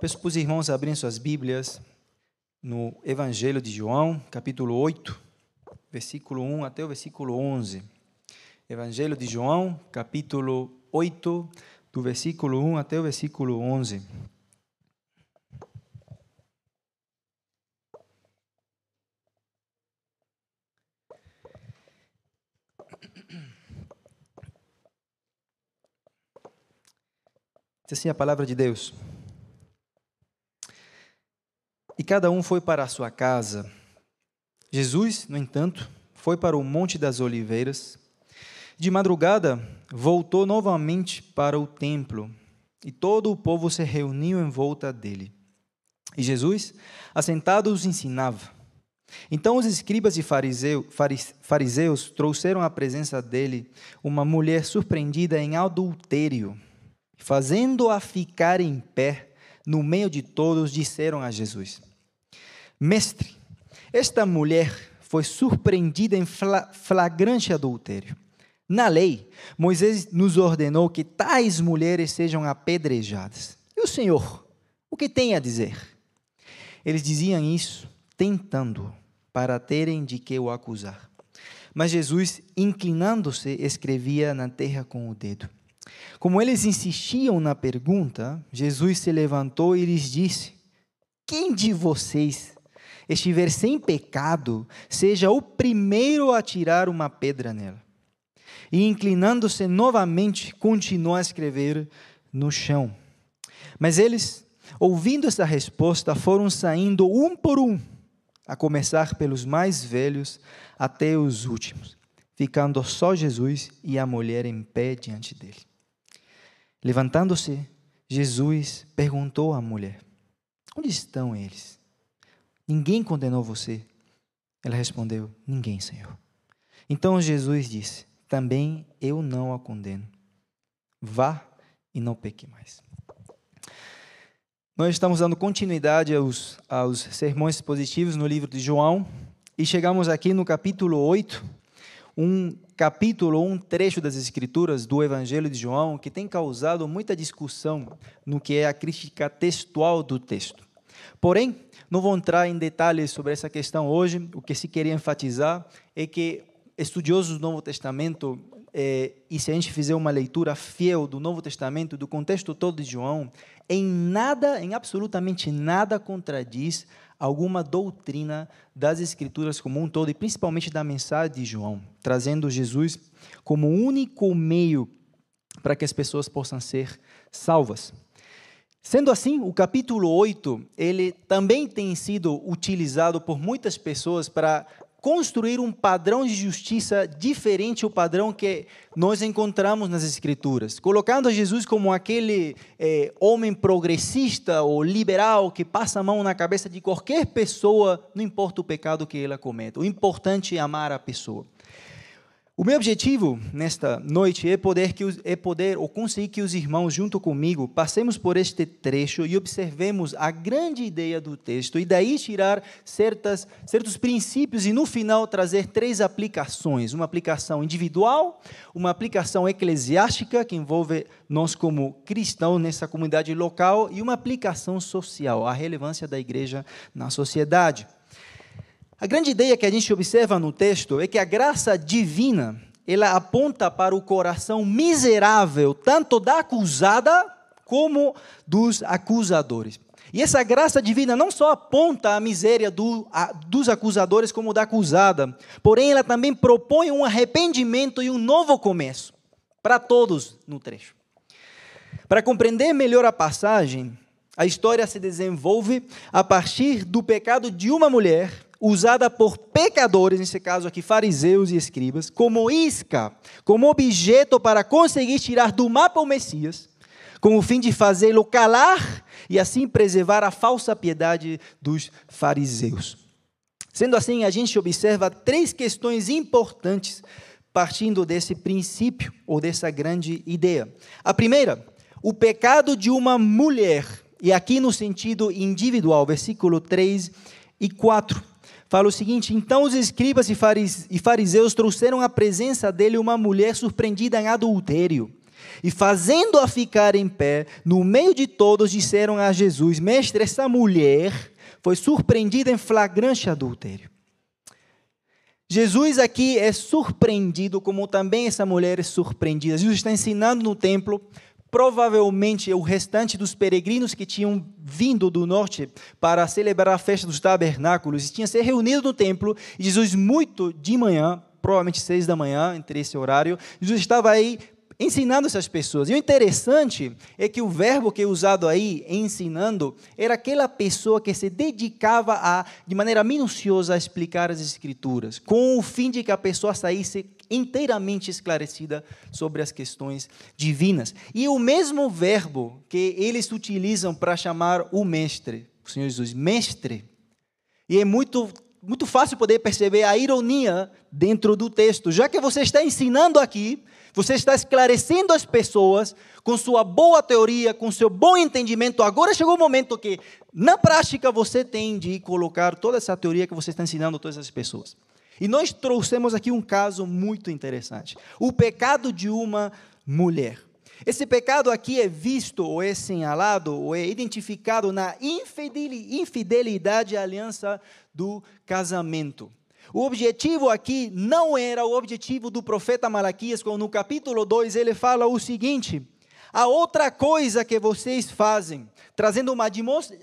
Peço para os irmãos abrirem suas Bíblias no Evangelho de João, capítulo 8, versículo 1 até o versículo 11. Evangelho de João, capítulo 8, do versículo 1 até o versículo 11. Diz assim a palavra de Deus. E cada um foi para a sua casa. Jesus, no entanto, foi para o Monte das Oliveiras. De madrugada, voltou novamente para o templo, e todo o povo se reuniu em volta dele. E Jesus, assentado, os ensinava. Então os escribas e fariseus, fariseus trouxeram à presença dele uma mulher surpreendida em adultério fazendo-a ficar em pé no meio de todos, disseram a Jesus: Mestre, esta mulher foi surpreendida em flagrante adultério. Na lei, Moisés nos ordenou que tais mulheres sejam apedrejadas. E o Senhor, o que tem a dizer? Eles diziam isso tentando, para terem de que o acusar. Mas Jesus, inclinando-se, escrevia na terra com o dedo. Como eles insistiam na pergunta, Jesus se levantou e lhes disse: Quem de vocês estiver sem pecado, seja o primeiro a tirar uma pedra nela. E inclinando-se novamente, continuou a escrever no chão. Mas eles, ouvindo essa resposta, foram saindo um por um, a começar pelos mais velhos até os últimos, ficando só Jesus e a mulher em pé diante dele. Levantando-se, Jesus perguntou à mulher: Onde estão eles? Ninguém condenou você? Ela respondeu: Ninguém, Senhor. Então Jesus disse: Também eu não a condeno. Vá e não peque mais. Nós estamos dando continuidade aos, aos sermões positivos no livro de João e chegamos aqui no capítulo 8, um capítulo, um trecho das Escrituras do Evangelho de João que tem causado muita discussão no que é a crítica textual do texto. Porém, não vou entrar em detalhes sobre essa questão hoje. O que se queria enfatizar é que estudiosos do Novo Testamento, eh, e se a gente fizer uma leitura fiel do Novo Testamento, do contexto todo de João, em nada, em absolutamente nada contradiz alguma doutrina das Escrituras como um todo, e principalmente da mensagem de João, trazendo Jesus como único meio para que as pessoas possam ser salvas. Sendo assim, o capítulo 8, ele também tem sido utilizado por muitas pessoas para construir um padrão de justiça diferente do padrão que nós encontramos nas Escrituras, colocando Jesus como aquele é, homem progressista ou liberal que passa a mão na cabeça de qualquer pessoa, não importa o pecado que ela cometa. O importante é amar a pessoa. O meu objetivo nesta noite é poder, que, é poder ou conseguir que os irmãos, junto comigo, passemos por este trecho e observemos a grande ideia do texto e daí tirar certas, certos princípios e no final trazer três aplicações: uma aplicação individual, uma aplicação eclesiástica que envolve nós como cristãos nessa comunidade local e uma aplicação social, a relevância da igreja na sociedade. A grande ideia que a gente observa no texto é que a graça divina, ela aponta para o coração miserável, tanto da acusada como dos acusadores. E essa graça divina não só aponta a miséria do, a, dos acusadores como da acusada, porém ela também propõe um arrependimento e um novo começo para todos no trecho. Para compreender melhor a passagem, a história se desenvolve a partir do pecado de uma mulher usada por pecadores, nesse caso aqui fariseus e escribas, como isca, como objeto para conseguir tirar do mapa o Messias, com o fim de fazê-lo calar e assim preservar a falsa piedade dos fariseus. Sendo assim, a gente observa três questões importantes partindo desse princípio ou dessa grande ideia. A primeira, o pecado de uma mulher, e aqui no sentido individual, versículo 3 e 4 fala o seguinte: Então os escribas e fariseus trouxeram à presença dele uma mulher surpreendida em adultério. E fazendo-a ficar em pé, no meio de todos, disseram a Jesus: Mestre, essa mulher foi surpreendida em flagrante adultério. Jesus aqui é surpreendido, como também essa mulher é surpreendida. Jesus está ensinando no templo, provavelmente o restante dos peregrinos que tinham vindo do norte para celebrar a festa dos tabernáculos tinham se reunido no templo. E Jesus, muito de manhã, provavelmente seis da manhã, entre esse horário, Jesus estava aí ensinando essas pessoas. E o interessante é que o verbo que é usado aí, ensinando, era aquela pessoa que se dedicava a, de maneira minuciosa, a explicar as escrituras, com o fim de que a pessoa saísse inteiramente esclarecida sobre as questões divinas. E o mesmo verbo que eles utilizam para chamar o mestre, o Senhor Jesus, mestre. E é muito muito fácil poder perceber a ironia dentro do texto. Já que você está ensinando aqui, você está esclarecendo as pessoas com sua boa teoria, com seu bom entendimento. Agora chegou o momento que, na prática, você tem de colocar toda essa teoria que você está ensinando a todas as pessoas. E nós trouxemos aqui um caso muito interessante: o pecado de uma mulher. Esse pecado aqui é visto, ou é assinalado, ou é identificado na infidelidade à aliança do casamento. O objetivo aqui não era o objetivo do profeta Malaquias, quando no capítulo 2 ele fala o seguinte: a outra coisa que vocês fazem, trazendo uma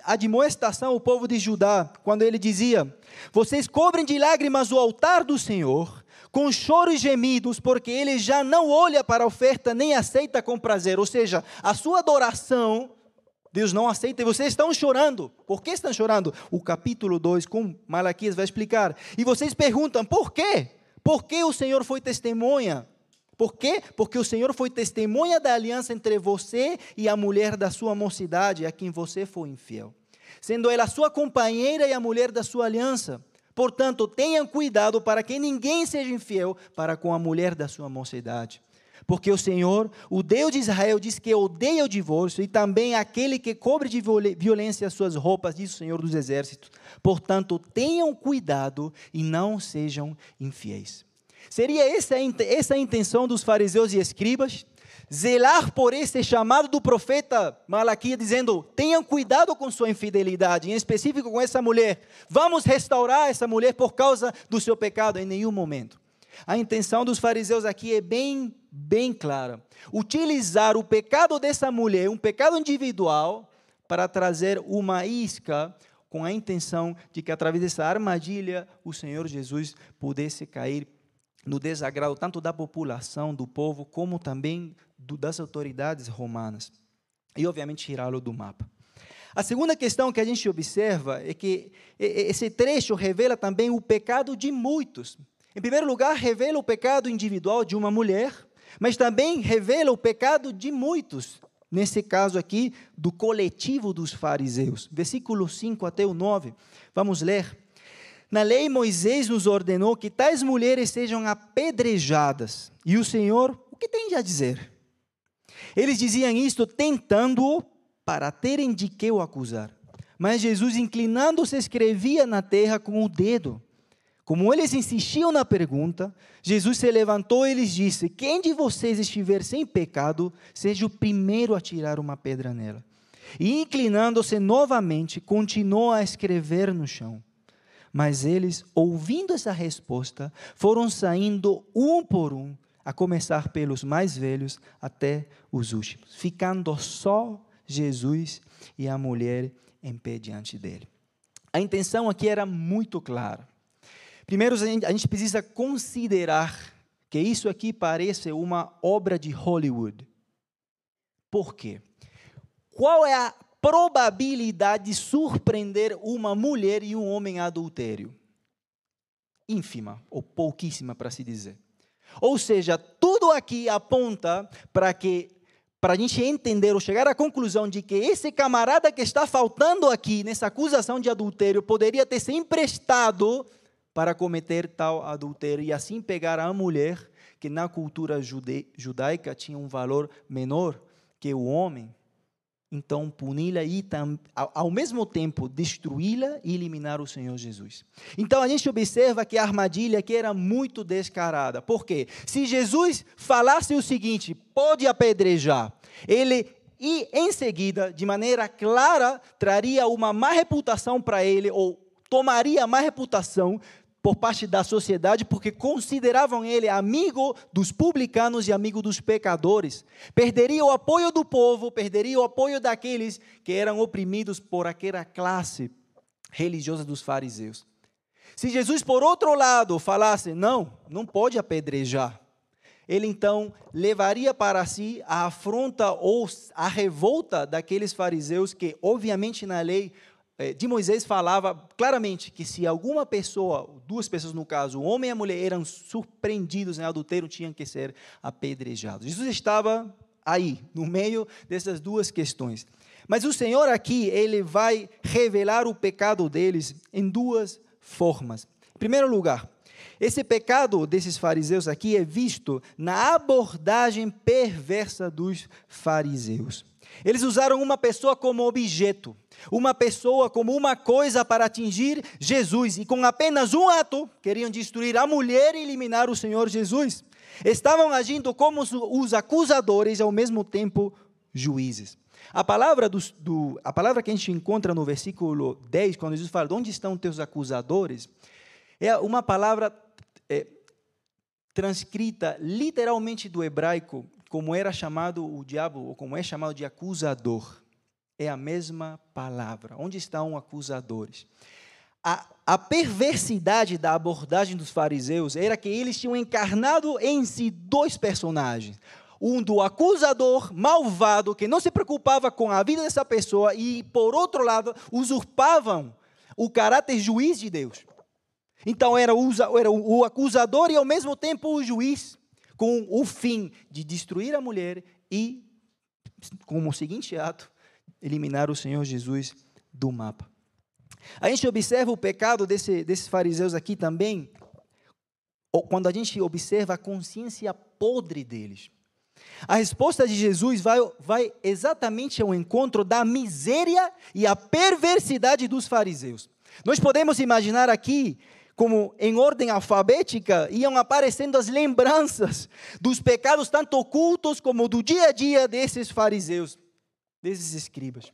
admoestação ao povo de Judá, quando ele dizia: Vocês cobrem de lágrimas o altar do Senhor, com choro e gemidos, porque ele já não olha para a oferta nem aceita com prazer. Ou seja, a sua adoração Deus não aceita e vocês estão chorando. Por que estão chorando? O capítulo 2, com Malaquias, vai explicar. E vocês perguntam, por quê? Por que o Senhor foi testemunha? Por quê? Porque o Senhor foi testemunha da aliança entre você e a mulher da sua mocidade, a quem você foi infiel. Sendo ela sua companheira e a mulher da sua aliança. Portanto, tenham cuidado para que ninguém seja infiel para com a mulher da sua mocidade. Porque o Senhor, o Deus de Israel, diz que odeia o divórcio e também aquele que cobre de violência as suas roupas, diz o Senhor dos Exércitos. Portanto, tenham cuidado e não sejam infiéis. Seria essa, essa a intenção dos fariseus e escribas? Zelar por esse chamado do profeta Malaquias, dizendo: tenham cuidado com sua infidelidade, em específico com essa mulher. Vamos restaurar essa mulher por causa do seu pecado, em nenhum momento. A intenção dos fariseus aqui é bem, bem clara. Utilizar o pecado dessa mulher, um pecado individual, para trazer uma isca com a intenção de que através dessa armadilha o Senhor Jesus pudesse cair no desagrado tanto da população, do povo, como também do, das autoridades romanas. E, obviamente, tirá-lo do mapa. A segunda questão que a gente observa é que esse trecho revela também o pecado de muitos. Em primeiro lugar, revela o pecado individual de uma mulher, mas também revela o pecado de muitos, nesse caso aqui, do coletivo dos fariseus. Versículo 5 até o 9, vamos ler. Na lei, Moisés nos ordenou que tais mulheres sejam apedrejadas. E o Senhor, o que tem a dizer? Eles diziam isto tentando-o para terem de que o acusar. Mas Jesus, inclinando-se, escrevia na terra com o dedo. Como eles insistiam na pergunta, Jesus se levantou e lhes disse: Quem de vocês estiver sem pecado, seja o primeiro a tirar uma pedra nela. E inclinando-se novamente, continuou a escrever no chão. Mas eles, ouvindo essa resposta, foram saindo um por um, a começar pelos mais velhos até os últimos, ficando só Jesus e a mulher em pé diante dele. A intenção aqui era muito clara. Primeiro, a gente precisa considerar que isso aqui parece uma obra de Hollywood. Por quê? Qual é a probabilidade de surpreender uma mulher e um homem adultério? Ínfima, ou pouquíssima, para se dizer. Ou seja, tudo aqui aponta para que para a gente entender ou chegar à conclusão de que esse camarada que está faltando aqui nessa acusação de adultério poderia ter se emprestado para cometer tal adultério e assim pegar a mulher, que na cultura judaica tinha um valor menor que o homem, então puni-la e ao mesmo tempo destruí-la e eliminar o Senhor Jesus. Então a gente observa que a armadilha aqui era muito descarada. Por quê? Se Jesus falasse o seguinte, pode apedrejar, ele e em seguida, de maneira clara, traria uma má reputação para ele ou tomaria má reputação por parte da sociedade, porque consideravam ele amigo dos publicanos e amigo dos pecadores. Perderia o apoio do povo, perderia o apoio daqueles que eram oprimidos por aquela classe religiosa dos fariseus. Se Jesus, por outro lado, falasse, não, não pode apedrejar, ele então levaria para si a afronta ou a revolta daqueles fariseus que, obviamente, na lei de Moisés falava claramente que se alguma pessoa, duas pessoas no caso, o homem e a mulher, eram surpreendidos em adultério, tinham que ser apedrejados. Jesus estava aí, no meio dessas duas questões. Mas o Senhor aqui, ele vai revelar o pecado deles em duas formas. Em primeiro lugar, esse pecado desses fariseus aqui é visto na abordagem perversa dos fariseus. Eles usaram uma pessoa como objeto uma pessoa como uma coisa para atingir Jesus, e com apenas um ato queriam destruir a mulher e eliminar o Senhor Jesus. Estavam agindo como os acusadores e ao mesmo tempo juízes. A palavra, do, do, a palavra que a gente encontra no versículo 10, quando Jesus fala, onde estão teus acusadores? É uma palavra é, transcrita literalmente do hebraico, como era chamado o diabo, ou como é chamado de acusador é a mesma palavra. Onde estão acusadores? A, a, perversidade da abordagem dos fariseus era que eles tinham encarnado em si dois personagens. Um do acusador malvado, que não se preocupava com a vida dessa pessoa, e, por outro lado, usurpavam o caráter juiz de Deus. Então, era o, era o acusador e, ao mesmo tempo, o juiz, com o fim de destruir a mulher e, como seguinte ato, eliminar o Senhor Jesus do mapa. A gente observa o pecado desse, desses fariseus aqui também, quando a gente observa a consciência podre deles. A resposta de Jesus vai, vai exatamente ao encontro da miséria e a perversidade dos fariseus. Nós podemos imaginar aqui como em ordem alfabética iam aparecendo as lembranças dos pecados tanto ocultos como do dia a dia desses fariseus desses escribas.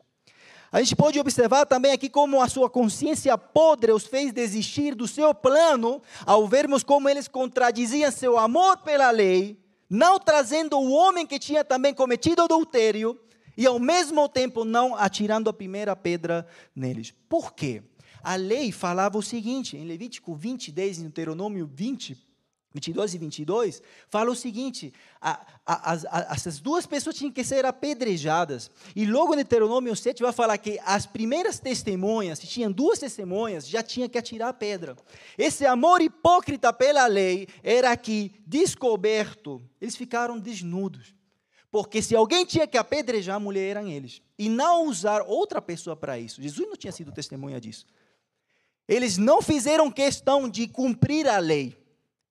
A gente pode observar também aqui como a sua consciência podre os fez desistir do seu plano, ao vermos como eles contradiziam seu amor pela lei, não trazendo o homem que tinha também cometido adultério e ao mesmo tempo não atirando a primeira pedra neles. Por quê? A lei falava o seguinte, em Levítico 20, 10 e Deuteronômio 20, 22 e 22, fala o seguinte: a, a, a, essas duas pessoas tinham que ser apedrejadas. E logo no Deuteronômio 7 vai falar que as primeiras testemunhas, se tinham duas testemunhas, já tinha que atirar a pedra. Esse amor hipócrita pela lei era que, descoberto, eles ficaram desnudos. Porque se alguém tinha que apedrejar a mulher, eram eles. E não usar outra pessoa para isso. Jesus não tinha sido testemunha disso. Eles não fizeram questão de cumprir a lei.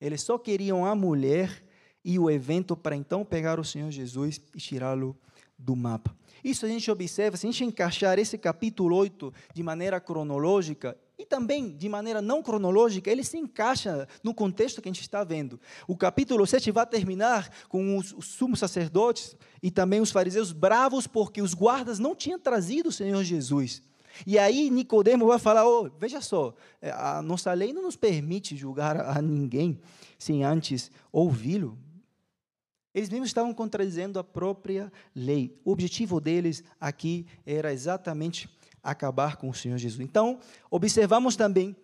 Eles só queriam a mulher e o evento para então pegar o Senhor Jesus e tirá-lo do mapa. Isso a gente observa, se a gente encaixar esse capítulo 8 de maneira cronológica e também de maneira não cronológica, ele se encaixa no contexto que a gente está vendo. O capítulo 7 vai terminar com os, os sumos sacerdotes e também os fariseus bravos porque os guardas não tinham trazido o Senhor Jesus. E aí Nicodemo vai falar: oh, veja só, é, a nossa lei não nos permite julgar a ninguém sem antes ouvi-lo. Eles mesmos estavam contradizendo a própria lei. O objetivo deles aqui era exatamente acabar com o Senhor Jesus. Então, observamos também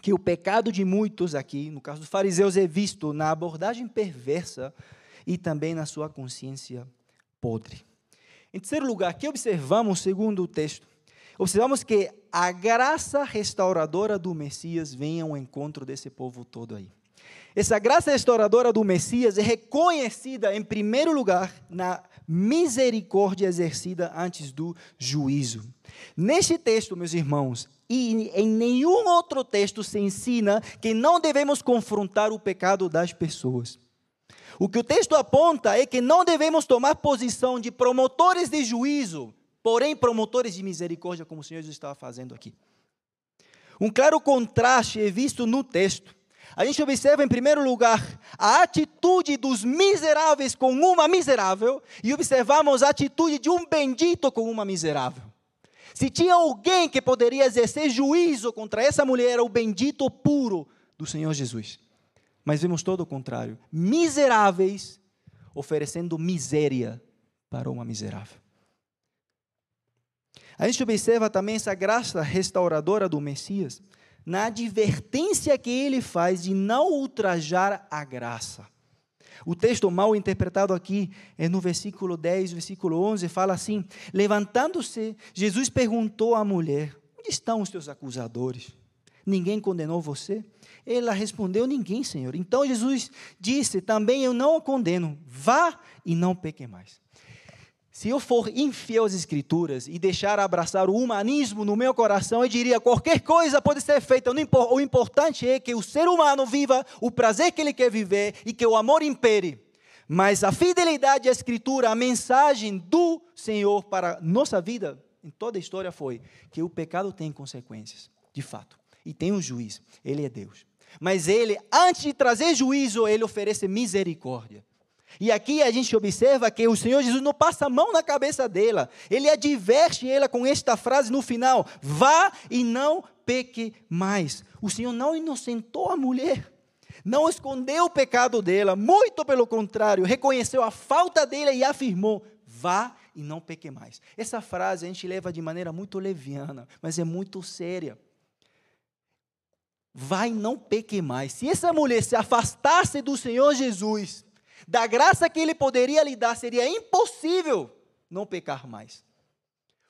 que o pecado de muitos aqui, no caso dos fariseus, é visto na abordagem perversa e também na sua consciência podre. Em terceiro lugar, que observamos, segundo o texto, observamos que a graça restauradora do Messias vem ao encontro desse povo todo aí. Essa graça restauradora do Messias é reconhecida, em primeiro lugar, na misericórdia exercida antes do juízo. Neste texto, meus irmãos, e em nenhum outro texto se ensina que não devemos confrontar o pecado das pessoas. O que o texto aponta é que não devemos tomar posição de promotores de juízo porém promotores de misericórdia, como o Senhor Jesus estava fazendo aqui. Um claro contraste é visto no texto. A gente observa, em primeiro lugar, a atitude dos miseráveis com uma miserável, e observamos a atitude de um bendito com uma miserável. Se tinha alguém que poderia exercer juízo contra essa mulher, era o bendito puro do Senhor Jesus. Mas vemos todo o contrário: miseráveis oferecendo miséria para uma miserável. A gente observa também essa graça restauradora do Messias na advertência que ele faz de não ultrajar a graça. O texto mal interpretado aqui é no versículo 10, versículo 11, fala assim: Levantando-se, Jesus perguntou à mulher: Onde estão os teus acusadores? Ninguém condenou você? Ela respondeu: Ninguém, Senhor. Então Jesus disse: Também eu não o condeno. Vá e não peque mais. Se eu for infiel às Escrituras e deixar abraçar o humanismo no meu coração, eu diria: qualquer coisa pode ser feita. O importante é que o ser humano viva o prazer que ele quer viver e que o amor impere. Mas a fidelidade à Escritura, a mensagem do Senhor para nossa vida, em toda a história, foi que o pecado tem consequências, de fato, e tem um juiz. Ele é Deus. Mas ele, antes de trazer juízo, ele oferece misericórdia. E aqui a gente observa que o Senhor Jesus não passa a mão na cabeça dela, ele adverte ela com esta frase no final: vá e não peque mais. O Senhor não inocentou a mulher, não escondeu o pecado dela, muito pelo contrário, reconheceu a falta dela e afirmou: vá e não peque mais. Essa frase a gente leva de maneira muito leviana, mas é muito séria vai não peque mais. Se essa mulher se afastasse do Senhor Jesus, da graça que ele poderia lhe dar, seria impossível não pecar mais.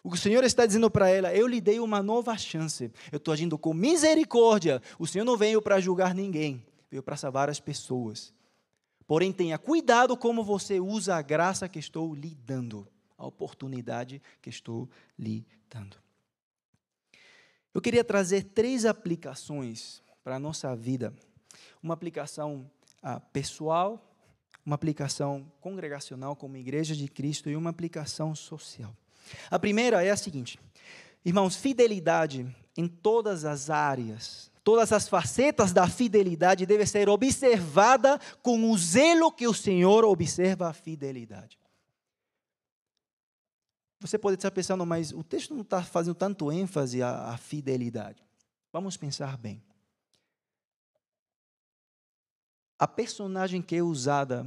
O que o Senhor está dizendo para ela, eu lhe dei uma nova chance. Eu estou agindo com misericórdia. O Senhor não veio para julgar ninguém, veio para salvar as pessoas. Porém, tenha cuidado como você usa a graça que estou lhe dando, a oportunidade que estou lhe dando. Eu queria trazer três aplicações para a nossa vida. Uma aplicação ah, pessoal, uma aplicação congregacional como Igreja de Cristo e uma aplicação social. A primeira é a seguinte: irmãos, fidelidade em todas as áreas, todas as facetas da fidelidade deve ser observada com o zelo que o Senhor observa a fidelidade. Você pode estar pensando, mas o texto não está fazendo tanto ênfase à, à fidelidade. Vamos pensar bem. A personagem que é usada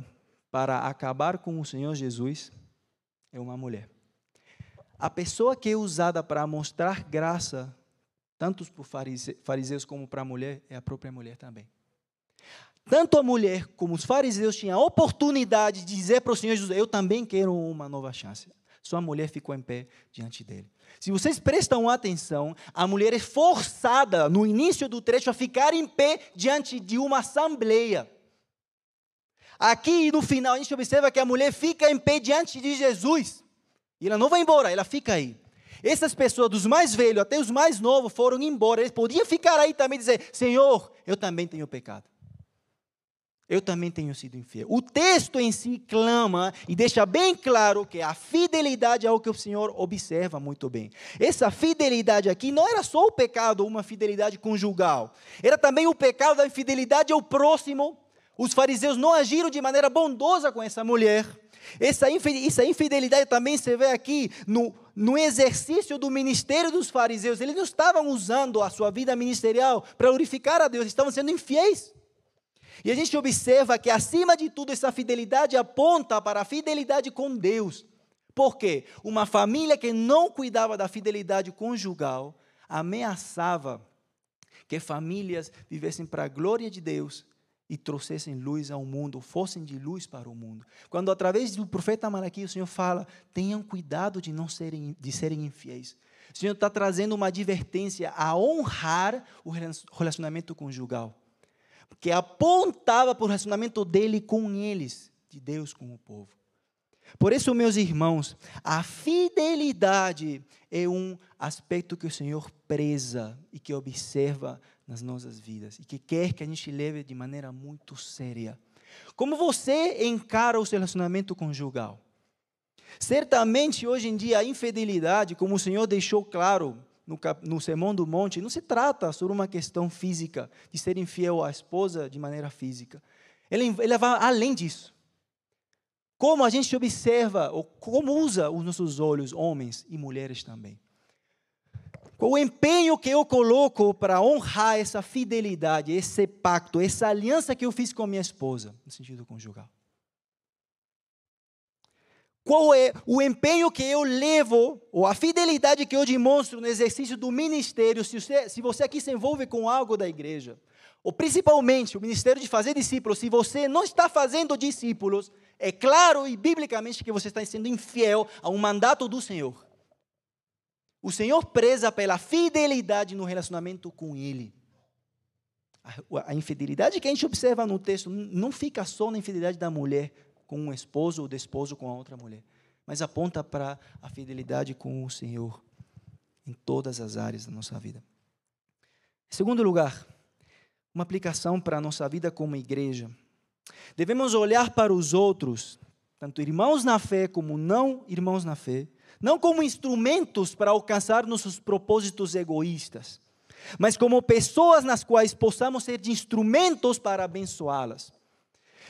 para acabar com o Senhor Jesus é uma mulher. A pessoa que é usada para mostrar graça, tanto para fariseus como para a mulher, é a própria mulher também. Tanto a mulher como os fariseus tinham a oportunidade de dizer para o Senhor Jesus: Eu também quero uma nova chance sua mulher ficou em pé diante dele. Se vocês prestam atenção, a mulher é forçada no início do trecho a ficar em pé diante de uma assembleia. Aqui no final a gente observa que a mulher fica em pé diante de Jesus. E ela não vai embora, ela fica aí. Essas pessoas, dos mais velhos até os mais novos, foram embora. Eles podiam ficar aí também e dizer: Senhor, eu também tenho pecado eu também tenho sido infiel. O texto em si clama e deixa bem claro que a fidelidade é algo que o Senhor observa muito bem. Essa fidelidade aqui não era só o pecado, uma fidelidade conjugal, era também o pecado da infidelidade ao próximo. Os fariseus não agiram de maneira bondosa com essa mulher. Essa infidelidade também se vê aqui no, no exercício do ministério dos fariseus. Eles não estavam usando a sua vida ministerial para glorificar a Deus, estavam sendo infiéis. E a gente observa que, acima de tudo, essa fidelidade aponta para a fidelidade com Deus. Por quê? Uma família que não cuidava da fidelidade conjugal ameaçava que famílias vivessem para a glória de Deus e trouxessem luz ao mundo, fossem de luz para o mundo. Quando através do profeta Malaquias o Senhor fala, tenham cuidado de não serem, de serem infiéis. O Senhor está trazendo uma advertência a honrar o relacionamento conjugal que apontava para o relacionamento dele com eles, de Deus com o povo. Por isso, meus irmãos, a fidelidade é um aspecto que o Senhor preza e que observa nas nossas vidas e que quer que a gente leve de maneira muito séria. Como você encara o seu relacionamento conjugal? Certamente, hoje em dia, a infidelidade, como o Senhor deixou claro no, no Sermão do Monte, não se trata sobre uma questão física, de ser infiel à esposa de maneira física. Ele, ele vai além disso. Como a gente observa, ou como usa os nossos olhos, homens e mulheres também. O empenho que eu coloco para honrar essa fidelidade, esse pacto, essa aliança que eu fiz com minha esposa, no sentido conjugal. Qual é o empenho que eu levo, ou a fidelidade que eu demonstro no exercício do ministério, se você, se você aqui se envolve com algo da igreja, ou principalmente o ministério de fazer discípulos, se você não está fazendo discípulos, é claro e biblicamente que você está sendo infiel a um mandato do Senhor. O Senhor preza pela fidelidade no relacionamento com Ele. A, infidelidade que a gente observa no texto não fica só na infidelidade da mulher, com um esposo ou desposo com a outra mulher, mas aponta para a fidelidade com o Senhor em todas as áreas da nossa vida. Em segundo lugar, uma aplicação para a nossa vida como igreja. Devemos olhar para os outros, tanto irmãos na fé como não irmãos na fé, não como instrumentos para alcançar nossos propósitos egoístas, mas como pessoas nas quais possamos ser de instrumentos para abençoá-las.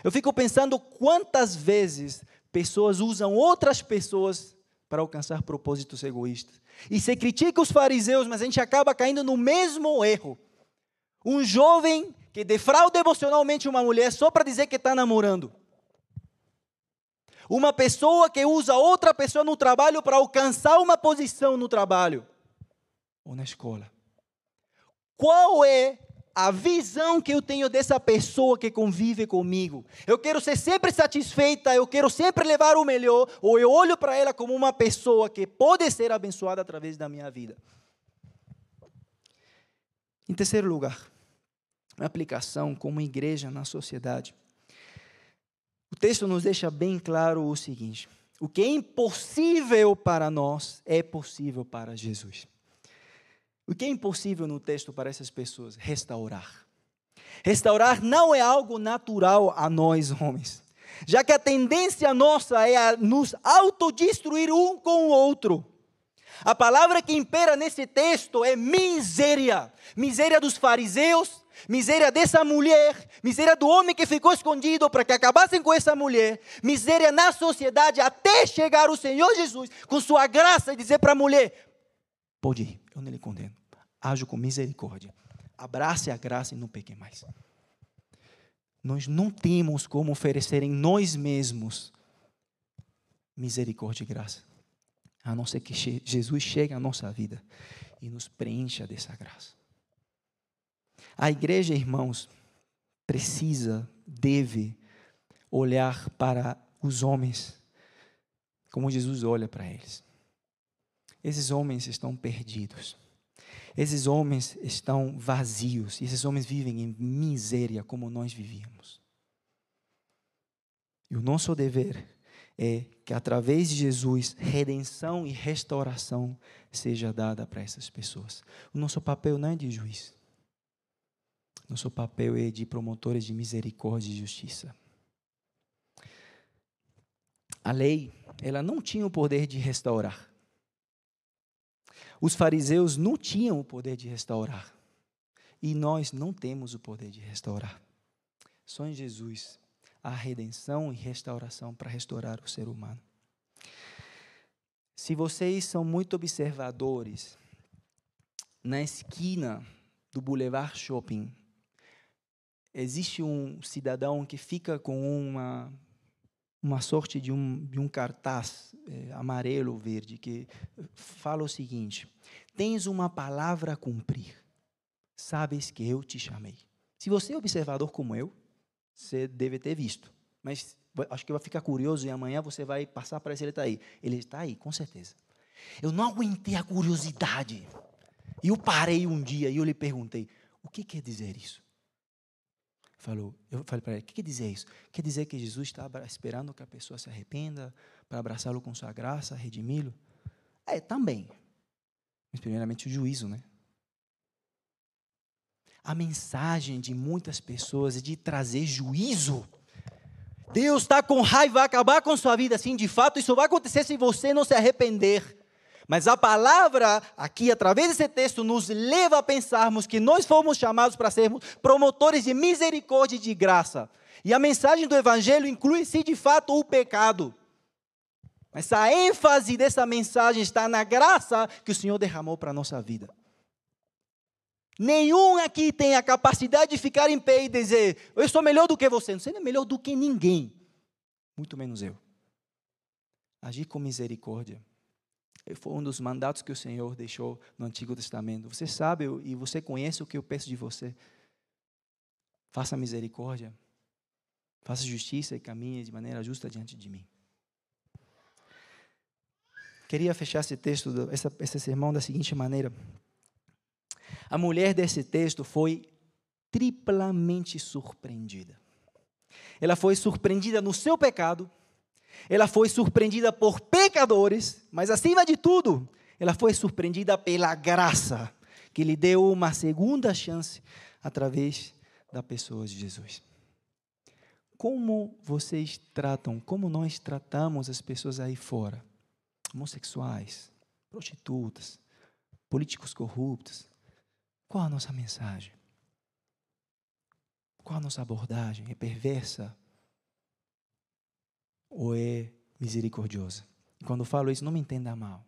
Eu fico pensando quantas vezes pessoas usam outras pessoas para alcançar propósitos egoístas. E se critica os fariseus, mas a gente acaba caindo no mesmo erro. Um jovem que defrauda emocionalmente uma mulher só para dizer que está namorando. Uma pessoa que usa outra pessoa no trabalho para alcançar uma posição no trabalho ou na escola. Qual é a visão que eu tenho dessa pessoa que convive comigo. Eu quero ser sempre satisfeita, eu quero sempre levar o melhor, ou eu olho para ela como uma pessoa que pode ser abençoada através da minha vida. Em terceiro lugar, aplicação como igreja na sociedade. O texto nos deixa bem claro o seguinte: o que é impossível para nós é possível para Jesus. O que é impossível no texto para essas pessoas? Restaurar. Restaurar não é algo natural a nós, homens, já que a tendência nossa é a nos autodestruir um com o outro. A palavra que impera nesse texto é miséria. Miséria dos fariseus, miséria dessa mulher, miséria do homem que ficou escondido para que acabassem com essa mulher, miséria na sociedade até chegar o Senhor Jesus com sua graça e dizer para a mulher: pode ir, eu não lhe condeno. Ajo com misericórdia. Abrace a graça e não peque mais. Nós não temos como oferecer em nós mesmos misericórdia e graça, a não ser que Jesus chegue à nossa vida e nos preencha dessa graça. A igreja, irmãos, precisa, deve olhar para os homens como Jesus olha para eles. Esses homens estão perdidos. Esses homens estão vazios. Esses homens vivem em miséria como nós vivíamos. E o nosso dever é que através de Jesus, redenção e restauração seja dada para essas pessoas. O nosso papel não é de juiz. Nosso papel é de promotores de misericórdia e justiça. A lei, ela não tinha o poder de restaurar. Os fariseus não tinham o poder de restaurar. E nós não temos o poder de restaurar. Só em Jesus há redenção e restauração para restaurar o ser humano. Se vocês são muito observadores, na esquina do Boulevard Shopping, existe um cidadão que fica com uma uma sorte de um, de um cartaz é, amarelo ou verde que fala o seguinte: Tens uma palavra a cumprir, sabes que eu te chamei. Se você é observador como eu, você deve ter visto, mas acho que vai ficar curioso e amanhã você vai passar para esse ele está aí. Ele está aí, com certeza. Eu não aguentei a curiosidade. E eu parei um dia e eu lhe perguntei: o que quer dizer isso? Falou, eu falei para ele, o que quer dizer isso? Quer dizer que Jesus está esperando que a pessoa se arrependa para abraçá-lo com sua graça, redimi-lo? É, também. Mas primeiramente o juízo, né? A mensagem de muitas pessoas é de trazer juízo, Deus está com raiva, vai acabar com sua vida. Sim, de fato, isso vai acontecer se você não se arrepender. Mas a palavra, aqui, através desse texto, nos leva a pensarmos que nós fomos chamados para sermos promotores de misericórdia e de graça. E a mensagem do Evangelho inclui, sim, de fato, o pecado. Mas a ênfase dessa mensagem está na graça que o Senhor derramou para a nossa vida. Nenhum aqui tem a capacidade de ficar em pé e dizer: Eu sou melhor do que você. Você não é melhor do que ninguém, muito menos eu. Agir com misericórdia foi um dos mandatos que o Senhor deixou no Antigo Testamento. Você sabe e você conhece o que eu peço de você. Faça misericórdia, faça justiça e caminhe de maneira justa diante de mim. Queria fechar esse texto, esse sermão da seguinte maneira. A mulher desse texto foi triplamente surpreendida. Ela foi surpreendida no seu pecado, ela foi surpreendida por pecadores, mas acima de tudo, ela foi surpreendida pela graça que lhe deu uma segunda chance através da pessoa de Jesus. Como vocês tratam, como nós tratamos as pessoas aí fora? Homossexuais, prostitutas, políticos corruptos. Qual a nossa mensagem? Qual a nossa abordagem? É perversa? Ou é misericordiosa? E quando falo isso, não me entenda mal.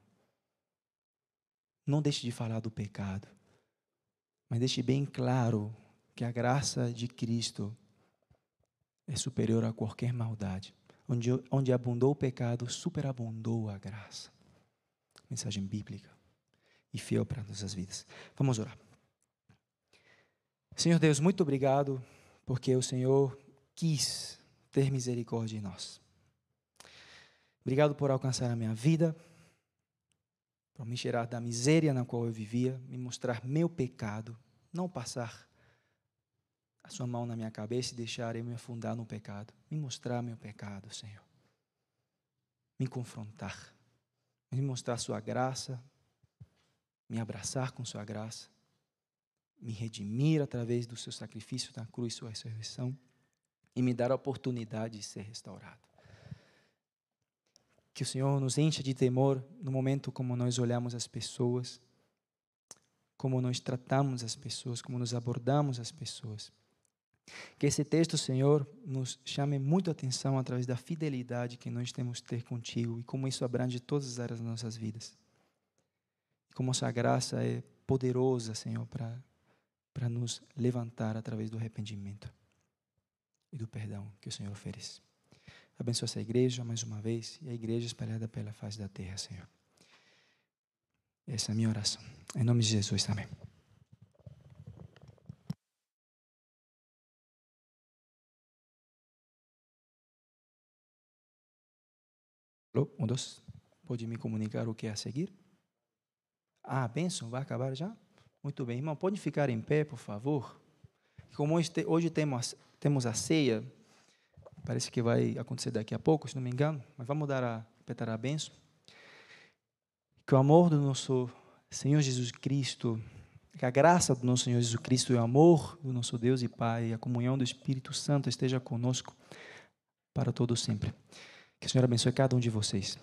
Não deixe de falar do pecado, mas deixe bem claro que a graça de Cristo é superior a qualquer maldade. Onde, onde abundou o pecado, superabundou a graça. Mensagem bíblica e fiel para nossas vidas. Vamos orar. Senhor Deus, muito obrigado porque o Senhor quis ter misericórdia de nós. Obrigado por alcançar a minha vida, por me tirar da miséria na qual eu vivia, me mostrar meu pecado, não passar a sua mão na minha cabeça e deixar eu me afundar no pecado. Me mostrar meu pecado, Senhor. Me confrontar. Me mostrar sua graça, me abraçar com sua graça, me redimir através do seu sacrifício na cruz, sua ressurreição e me dar a oportunidade de ser restaurado. Que o Senhor nos encha de temor no momento como nós olhamos as pessoas, como nós tratamos as pessoas, como nos abordamos as pessoas. Que esse texto, Senhor, nos chame muito a atenção através da fidelidade que nós temos ter contigo e como isso abrange todas as áreas das nossas vidas. Como essa graça é poderosa, Senhor, para para nos levantar através do arrependimento e do perdão que o Senhor oferece. Abençoa essa igreja mais uma vez e a igreja espalhada pela face da terra, Senhor. Essa é a minha oração. Em nome de Jesus também. Alô? Um, dois. Pode me comunicar o que é a seguir? Ah, a bênção vai acabar já? Muito bem, irmão. Pode ficar em pé, por favor? Como hoje temos, temos a ceia, Parece que vai acontecer daqui a pouco, se não me engano. Mas vamos dar a petar a benção. Que o amor do nosso Senhor Jesus Cristo, que a graça do nosso Senhor Jesus Cristo e o amor do nosso Deus e Pai, e a comunhão do Espírito Santo esteja conosco para todo sempre. Que o Senhor abençoe cada um de vocês.